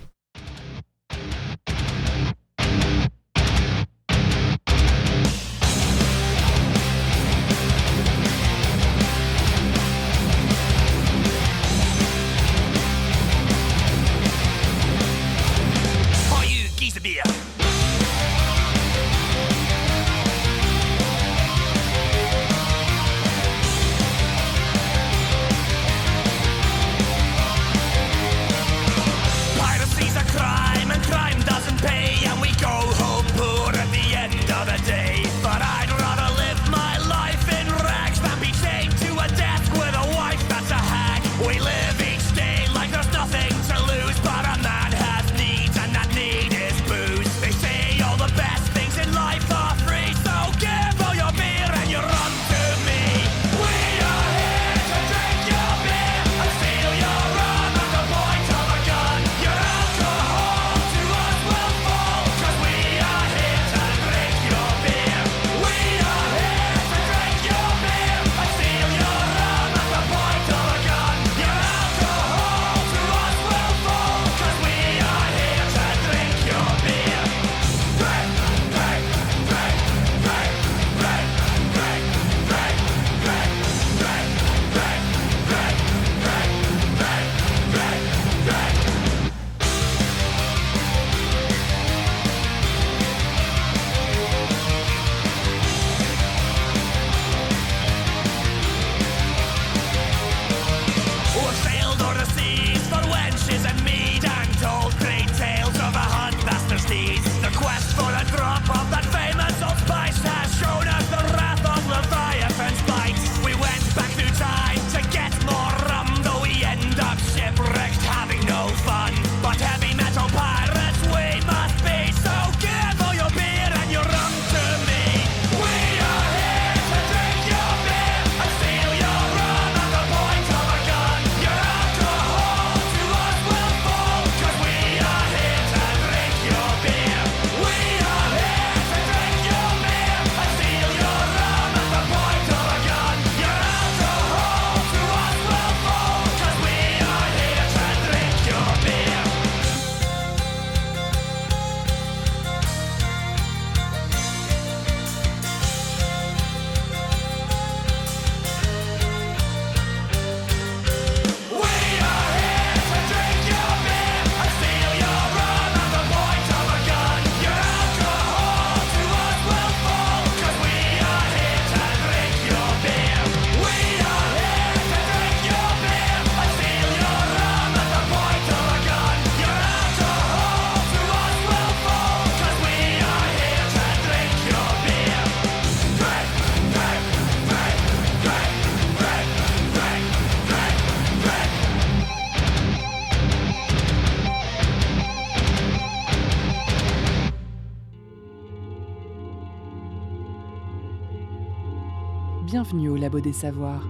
Speaker 1: Des Savoirs.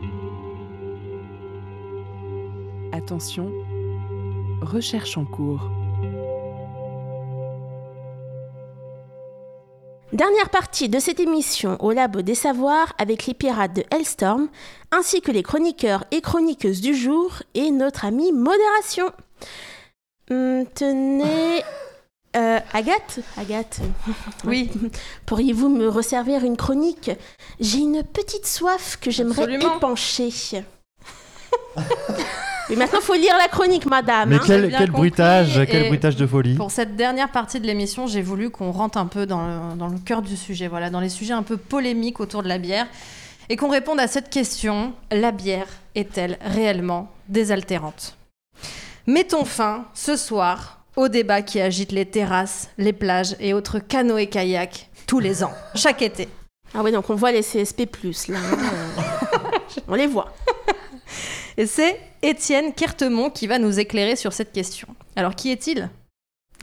Speaker 1: Attention, recherche en cours.
Speaker 2: Dernière partie de cette émission au Labo des Savoirs avec les pirates de Hellstorm, ainsi que les chroniqueurs et chroniqueuses du jour et notre ami Modération. Hum, tenez. Euh, Agathe Agathe
Speaker 3: Oui.
Speaker 2: Pourriez-vous me resservir une chronique? J'ai une petite soif que j'aimerais épancher. Mais maintenant, faut lire la chronique, madame.
Speaker 4: Mais
Speaker 2: hein.
Speaker 4: quel, bruitage,
Speaker 3: et
Speaker 4: quel bruitage de folie.
Speaker 3: Pour cette dernière partie de l'émission, j'ai voulu qu'on rentre un peu dans le, dans le cœur du sujet, voilà, dans les sujets un peu polémiques autour de la bière, et qu'on réponde à cette question la bière est-elle réellement désaltérante? Mettons fin ce soir au débat qui agite les terrasses, les plages et autres canoës kayaks tous les ans, chaque été.
Speaker 2: Ah ouais, donc on voit les CSP+, là. hein, euh, on les voit.
Speaker 3: Et c'est Étienne Kertemont qui va nous éclairer sur cette question. Alors qui est-il?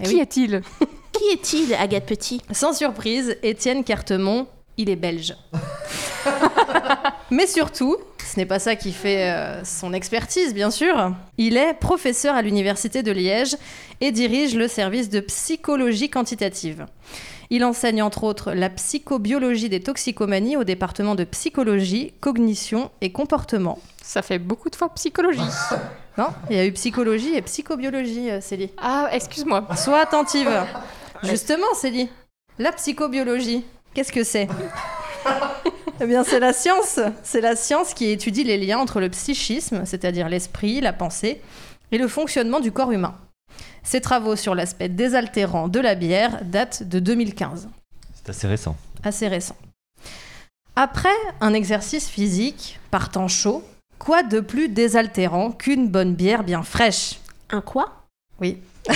Speaker 3: Eh
Speaker 5: Qui
Speaker 3: oui.
Speaker 5: est-il?
Speaker 2: Qui est-il, Agathe Petit?
Speaker 3: Sans surprise, Étienne Cartemont, il est belge. Mais surtout, ce n'est pas ça qui fait euh, son expertise, bien sûr. Il est professeur à l'Université de Liège et dirige le service de psychologie quantitative. Il enseigne entre autres la psychobiologie des toxicomanies au département de psychologie, cognition et comportement.
Speaker 5: Ça fait beaucoup de fois psychologie.
Speaker 3: Non Il y a eu psychologie et psychobiologie, euh, Célie.
Speaker 5: Ah, excuse-moi.
Speaker 3: Sois attentive. Justement, Célie, la psychobiologie, qu'est-ce que c'est? Eh bien, c'est la science. C'est la science qui étudie les liens entre le psychisme, c'est-à-dire l'esprit, la pensée, et le fonctionnement du corps humain. Ses travaux sur l'aspect désaltérant de la bière datent de 2015,
Speaker 4: C'est assez récent.
Speaker 3: assez récent. Après un exercice physique, par temps chaud, quoi de plus désaltérant qu'une bonne bière bien fraîche?
Speaker 2: Un quoi?
Speaker 3: Oui.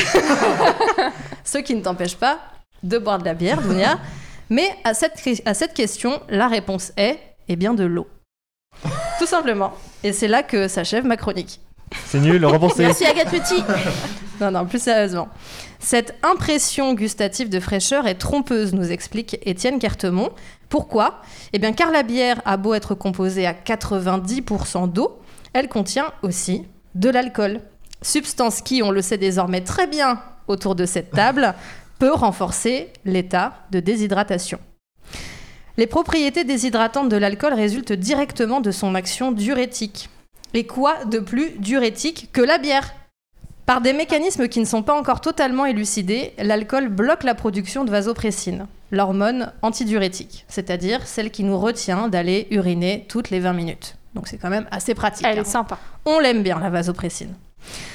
Speaker 3: Ce qui ne t'empêche pas de boire de la bière, Dounia. Mais à cette, à cette question, la réponse est, eh bien, de l'eau. Tout simplement. Et c'est là que s'achève ma chronique.
Speaker 4: C'est nul, repensez.
Speaker 2: Merci, Agathe Petit.
Speaker 3: Non, non, plus sérieusement. Cette impression gustative de fraîcheur est trompeuse, nous explique Étienne Cartemont. Pourquoi? Eh bien, car la bière a beau être composée à 90% d'eau, elle contient aussi de l'alcool. Substance qui, on le sait désormais très bien autour de cette table, peut renforcer l'état de déshydratation. Les propriétés déshydratantes de l'alcool résultent directement de son action diurétique. Et quoi de plus diurétique que la bière? Par des mécanismes qui ne sont pas encore totalement élucidés, l'alcool bloque la production de vasopressine, l'hormone antidiurétique, c'est-à-dire celle qui nous retient d'aller uriner toutes les 20 minutes. Donc c'est quand même assez pratique.
Speaker 5: Elle
Speaker 3: hein.
Speaker 5: est sympa.
Speaker 3: On l'aime bien, la vasopressine.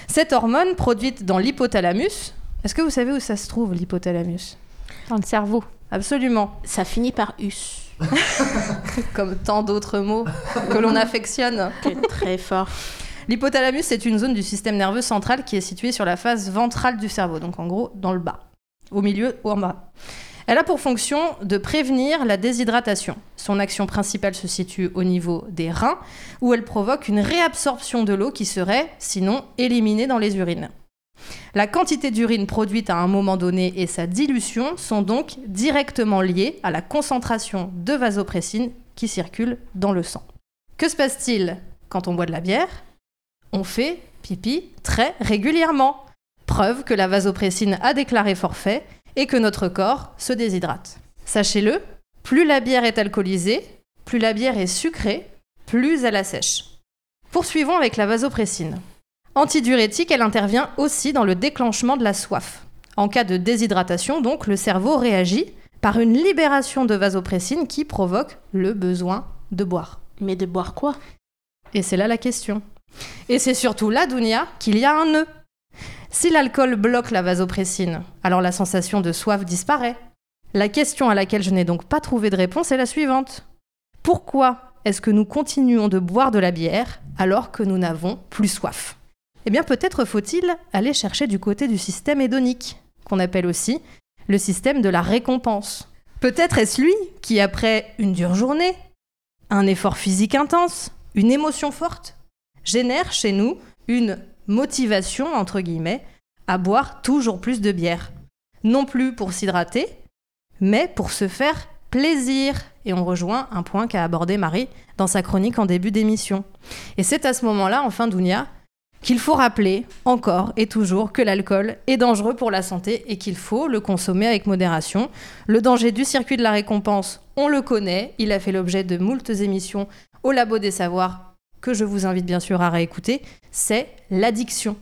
Speaker 3: Cette hormone, produite dans l'hypothalamus, est-ce que vous savez où ça se trouve, l'hypothalamus?
Speaker 5: Dans le cerveau.
Speaker 3: Absolument.
Speaker 2: Ça finit par us.
Speaker 3: Comme tant d'autres mots que l'on affectionne.
Speaker 2: Très fort.
Speaker 3: L'hypothalamus, c'est une zone du système nerveux central qui est située sur la face ventrale du cerveau, donc en gros dans le bas, au milieu ou en bas. Elle a pour fonction de prévenir la déshydratation. Son action principale se situe au niveau des reins, où elle provoque une réabsorption de l'eau qui serait, sinon, éliminée dans les urines. La quantité d'urine produite à un moment donné et sa dilution sont donc directement liées à la concentration de vasopressine qui circule dans le sang. Que se passe-t-il quand on boit de la bière? On fait pipi très régulièrement. Preuve que la vasopressine a déclaré forfait et que notre corps se déshydrate. Sachez-le, plus la bière est alcoolisée, plus la bière est sucrée, plus elle assèche. Poursuivons avec la vasopressine. Antidiurétique, elle intervient aussi dans le déclenchement de la soif. En cas de déshydratation, donc, le cerveau réagit par une libération de vasopressine qui provoque le besoin de boire.
Speaker 2: Mais de boire quoi?
Speaker 3: Et c'est là la question. Et c'est surtout là, Dounia, qu'il y a un nœud. Si l'alcool bloque la vasopressine, alors la sensation de soif disparaît. La question à laquelle je n'ai donc pas trouvé de réponse est la suivante. Pourquoi est-ce que nous continuons de boire de la bière alors que nous n'avons plus soif? Eh bien peut-être faut-il aller chercher du côté du système hédonique, qu'on appelle aussi le système de la récompense. Peut-être est-ce lui qui, après une dure journée, un effort physique intense, une émotion forte, génère chez nous une motivation, entre guillemets, à boire toujours plus de bière. Non plus pour s'hydrater, mais pour se faire plaisir. et on rejoint un point qu'a abordé Marie dans sa chronique en début d'émission. Et c'est à ce moment-là, enfin Dounia, qu'il faut rappeler encore et toujours que l'alcool est dangereux pour la santé et qu'il faut le consommer avec modération. Le danger du circuit de la récompense, on le connaît, il a fait l'objet de moultes émissions au Labo des Savoirs que je vous invite bien sûr à réécouter, c'est l'addiction.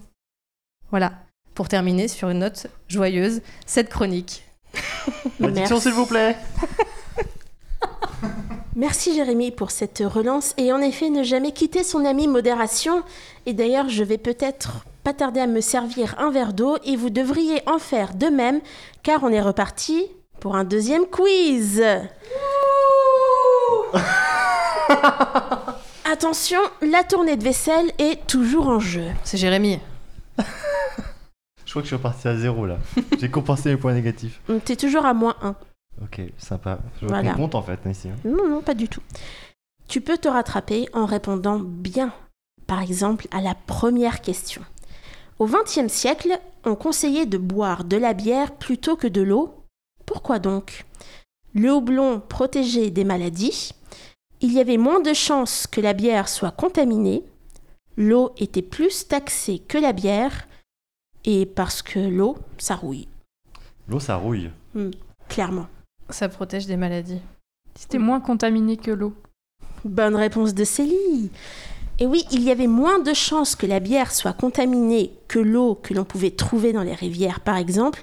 Speaker 3: Voilà, pour terminer sur une note joyeuse, cette chronique.
Speaker 4: L'addiction, s'il vous plaît.
Speaker 2: Merci Jérémy pour cette relance et en effet ne jamais quitter son ami modération. Et d'ailleurs je vais peut-être pas tarder à me servir un verre d'eau et vous devriez en faire de même car on est reparti pour un deuxième quiz. Attention, la tournée de vaisselle est toujours en jeu.
Speaker 3: C'est Jérémy.
Speaker 4: Je crois que je suis reparti à zéro là. J'ai compensé les points négatifs.
Speaker 2: T'es toujours à moins 1.
Speaker 4: Ok, sympa. Je vois
Speaker 2: Voilà.
Speaker 4: compte en fait ici. hein.
Speaker 2: Non, non, pas du tout. Tu peux te rattraper en répondant bien, par exemple, à la première question. Au XXe siècle, on conseillait de boire de la bière plutôt que de l'eau. Pourquoi donc? Le houblon protégeait des maladies. Il y avait moins de chances que la bière soit contaminée. L'eau était plus taxée que la bière. Et parce que l'eau, ça rouille,
Speaker 4: L'eau, ça rouille.
Speaker 2: clairement.
Speaker 3: Ça protège des maladies.
Speaker 5: C'était moins contaminé que l'eau.
Speaker 2: Bonne réponse de Célie. Et oui, il y avait moins de chances que la bière soit contaminée que l'eau que l'on pouvait trouver dans les rivières, par exemple,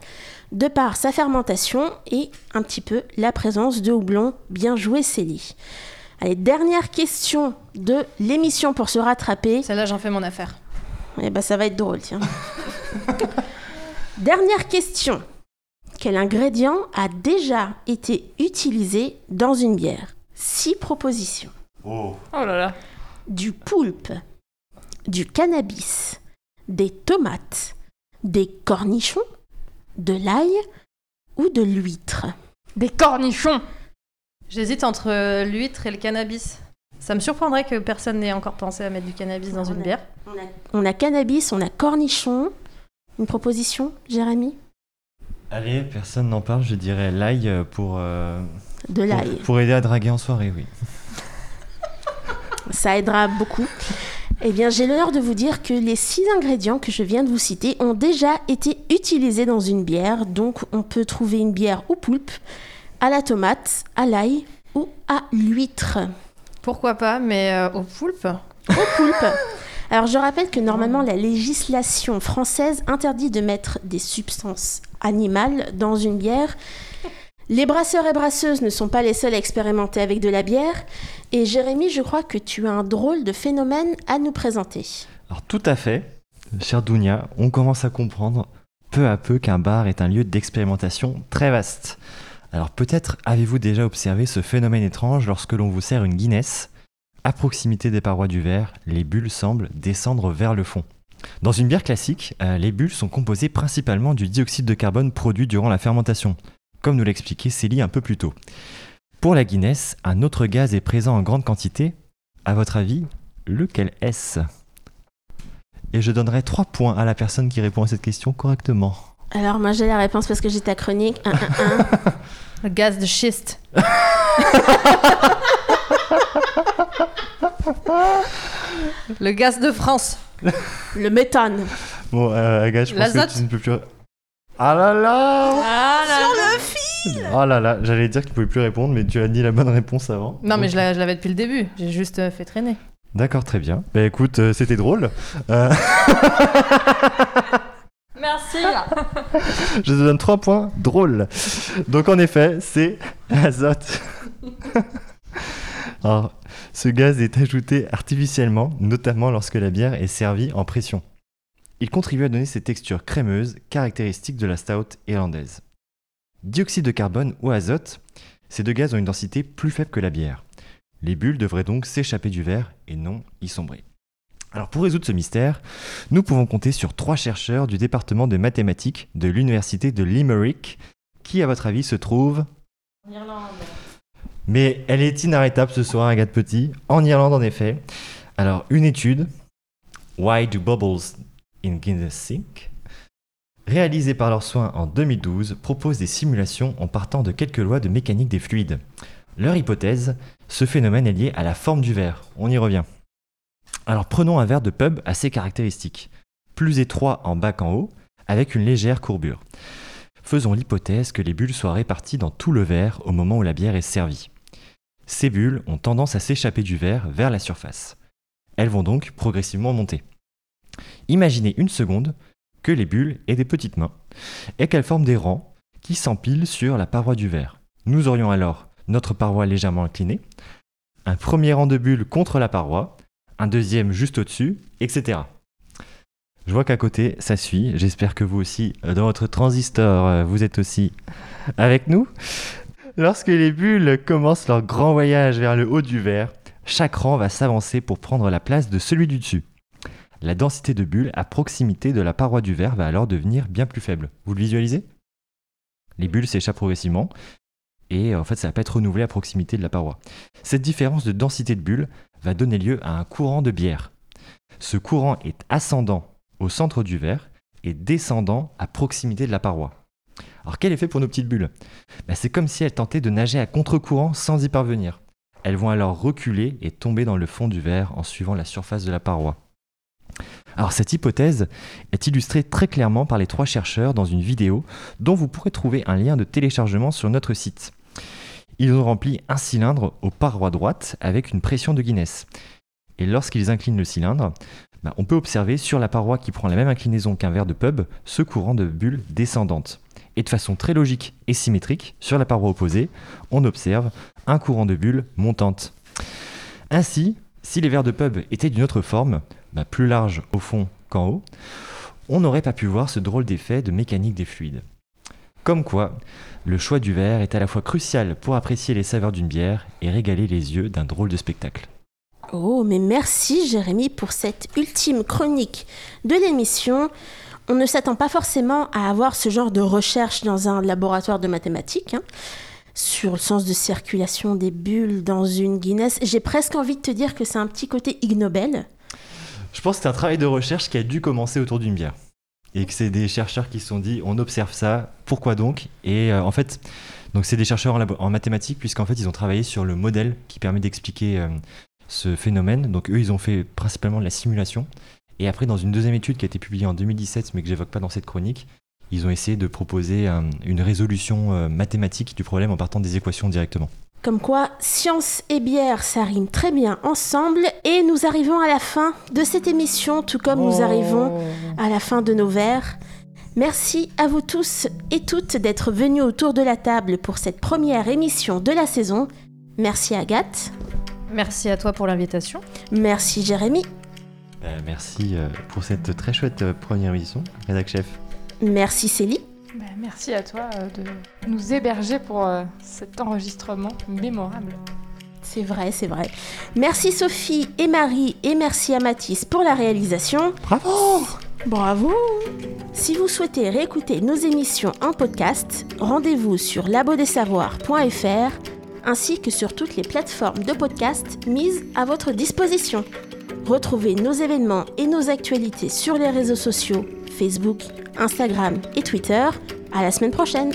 Speaker 2: de par sa fermentation et un petit peu la présence de houblon. Bien joué, Célie. Allez, dernière question de l'émission pour se rattraper.
Speaker 3: Celle-là, j'en fais mon affaire.
Speaker 2: Eh ben, ça va être drôle, tiens. Dernière question. Quel ingrédient a déjà été utilisé dans une bière Six propositions
Speaker 4: Oh.
Speaker 5: Oh là là.
Speaker 2: du poulpe, du cannabis, des tomates, des cornichons, de l'ail ou de l'huître.
Speaker 5: Des cornichons
Speaker 3: J'hésite entre l'huître et le cannabis. Ça me surprendrait que personne n'ait encore pensé à mettre du cannabis dans
Speaker 2: On
Speaker 3: une
Speaker 2: a-
Speaker 3: bière.
Speaker 2: On a cannabis, on a cornichon. Une proposition, Jérémy?
Speaker 4: Allez, personne n'en parle, je dirais l'ail pour, euh,
Speaker 2: De
Speaker 4: pour,
Speaker 2: l'ail.
Speaker 4: pour aider à draguer en soirée, oui.
Speaker 2: Ça aidera beaucoup. Eh bien, j'ai l'honneur de vous dire que les six ingrédients que je viens de vous citer ont déjà été utilisés dans une bière. Donc, on peut trouver une bière au poulpe, à la tomate, à l'ail ou à l'huître.
Speaker 3: Pourquoi pas, mais euh, au poulpe
Speaker 2: au poulpe. Alors je rappelle que normalement la législation française interdit de mettre des substances animales dans une bière. Les brasseurs et brasseuses ne sont pas les seuls à expérimenter avec de la bière. Et Jérémy, je crois que tu as un drôle de phénomène à nous présenter.
Speaker 4: Alors tout à fait, cher Dounia, on commence à comprendre peu à peu qu'un bar est un lieu d'expérimentation très vaste. Alors peut-être avez-vous déjà observé ce phénomène étrange lorsque l'on vous sert une Guinness. À proximité des parois du verre, les bulles semblent descendre vers le fond. Dans une bière classique, euh, les bulles sont composées principalement du dioxyde de carbone produit durant la fermentation, comme nous l'expliquait Célie un peu plus tôt. Pour la Guinness, un autre gaz est présent en grande quantité. À votre avis, lequel est-ce? Et je donnerai 3 points à la personne qui répond à cette question correctement.
Speaker 2: Alors moi j'ai la réponse parce que j'ai ta chronique. Un, un, un.
Speaker 3: Le gaz de schiste. le gaz de France.
Speaker 2: Le méthane.
Speaker 4: Bon, euh, Agathe, je pense
Speaker 3: L'azote.
Speaker 4: que tu ne peux plus... Ah là là
Speaker 3: Ah là là.
Speaker 2: le fil
Speaker 4: Ah là là, j'allais dire que tu pouvais plus répondre, mais tu as dit la bonne réponse avant.
Speaker 3: Non, mais je l'a- je l'avais depuis le début. J'ai juste euh, fait traîner.
Speaker 4: D'accord, très bien. Bah écoute, euh, c'était drôle. Euh,
Speaker 3: Merci.
Speaker 4: je te donne 3 points, drôle. Donc en effet, c'est l'azote. Alors, ce gaz est ajouté artificiellement, notamment lorsque la bière est servie en pression. Il contribue à donner cette texture crémeuse caractéristique de la stout irlandaise. Dioxyde de carbone ou azote, ces deux gaz ont une densité plus faible que la bière. Les bulles devraient donc s'échapper du verre et non y sombrer. Alors pour résoudre ce mystère, nous pouvons compter sur trois chercheurs du département de mathématiques de l'université de Limerick, qui à votre avis se trouve mais elle est inarrêtable ce soir, Agathe Petit, en Irlande en effet. Alors, une étude, Why do bubbles in Guinness sink réalisée par leurs soins en 2012, propose des simulations en partant de quelques lois de mécanique des fluides. Leur hypothèse, ce phénomène est lié à la forme du verre. On y revient. Alors prenons un verre de pub assez caractéristique, plus étroit en bas qu'en haut, avec une légère courbure. Faisons l'hypothèse que les bulles soient réparties dans tout le verre au moment où la bière est servie. Ces bulles ont tendance à s'échapper du verre vers la surface. Elles vont donc progressivement monter. Imaginez une seconde que les bulles aient des petites mains et qu'elles forment des rangs qui s'empilent sur la paroi du verre. Nous aurions alors notre paroi légèrement inclinée, un premier rang de bulles contre la paroi, un deuxième juste au-dessus, etc. Je vois qu'à côté, ça suit. J'espère que vous aussi, dans votre transistor, euh, vous êtes aussi avec nous. Lorsque les bulles commencent leur grand voyage vers le haut du verre, chaque rang va s'avancer pour prendre la place de celui du dessus. La densité de bulles à proximité de la paroi du verre va alors devenir bien plus faible. Vous le visualisez? Les bulles s'échappent progressivement et en fait ça va pas être renouvelé à proximité de la paroi. Cette différence de densité de bulles va donner lieu à un courant de bière. Ce courant est ascendant au centre du verre et descendant à proximité de la paroi. Alors quel effet pour nos petites bulles? Ben, C'est comme si elles tentaient de nager à contre-courant sans y parvenir. Elles vont alors reculer et tomber dans le fond du verre en suivant la surface de la paroi. Alors cette hypothèse est illustrée très clairement par les trois chercheurs dans une vidéo dont vous pourrez trouver un lien de téléchargement sur notre site. Ils ont rempli un cylindre aux parois droites avec une pression de Guinness. Et lorsqu'ils inclinent le cylindre, bah, on peut observer sur la paroi qui prend la même inclinaison qu'un verre de pub ce courant de bulles descendantes. Et de façon très logique et symétrique, sur la paroi opposée, on observe un courant de bulles montante. Ainsi, si les verres de pub étaient d'une autre forme, bah, plus large au fond qu'en haut, on n'aurait pas pu voir ce drôle d'effet de mécanique des fluides. Comme quoi, le choix du verre est à la fois crucial pour apprécier les saveurs d'une bière et régaler les yeux d'un drôle de spectacle.
Speaker 2: Oh, mais merci Jérémy pour cette ultime chronique de l'émission. On ne s'attend pas forcément à avoir ce genre de recherche dans un laboratoire de mathématiques. hein. Sur le sens de circulation des bulles dans une Guinness, j'ai presque envie de te dire que c'est un petit côté Ig Nobel.
Speaker 4: Je pense que c'est un travail de recherche qui a dû commencer autour d'une bière. Et que c'est des chercheurs qui se sont dit, on observe ça, pourquoi donc? Et euh, en fait, donc c'est des chercheurs en mathématiques, puisqu'en fait, ils ont travaillé sur le modèle qui permet d'expliquer euh, ce phénomène. Donc eux, ils ont fait principalement de la simulation. Et après, dans une deuxième étude qui a été publiée en 2017, mais que j'évoque pas dans cette chronique, ils ont essayé de proposer euh, une résolution euh, mathématique du problème en partant des équations directement.
Speaker 2: Comme quoi, science et bière, ça rime très bien ensemble. Et nous arrivons à la fin de cette émission, tout comme nous arrivons à la fin de nos verres. Merci à vous tous et toutes d'être venus autour de la table pour cette première émission de la saison. Merci Agathe.
Speaker 3: Merci à toi pour l'invitation.
Speaker 2: Merci Jérémy.
Speaker 4: Euh, merci euh, pour cette très chouette euh, première émission, rédac chef.
Speaker 2: Merci Célie.
Speaker 5: Bah, merci à toi euh, de nous héberger pour euh, cet enregistrement mémorable.
Speaker 2: C'est vrai, c'est vrai. Merci Sophie et Marie et merci à Mathis pour la réalisation.
Speaker 4: Bravo
Speaker 2: Bravo Si vous souhaitez réécouter nos émissions en podcast, rendez-vous sur labodesavoirs.fr ainsi que sur toutes les plateformes de podcast mises à votre disposition. Retrouvez nos événements et nos actualités sur les réseaux sociaux Facebook, Instagram et Twitter. À la semaine prochaine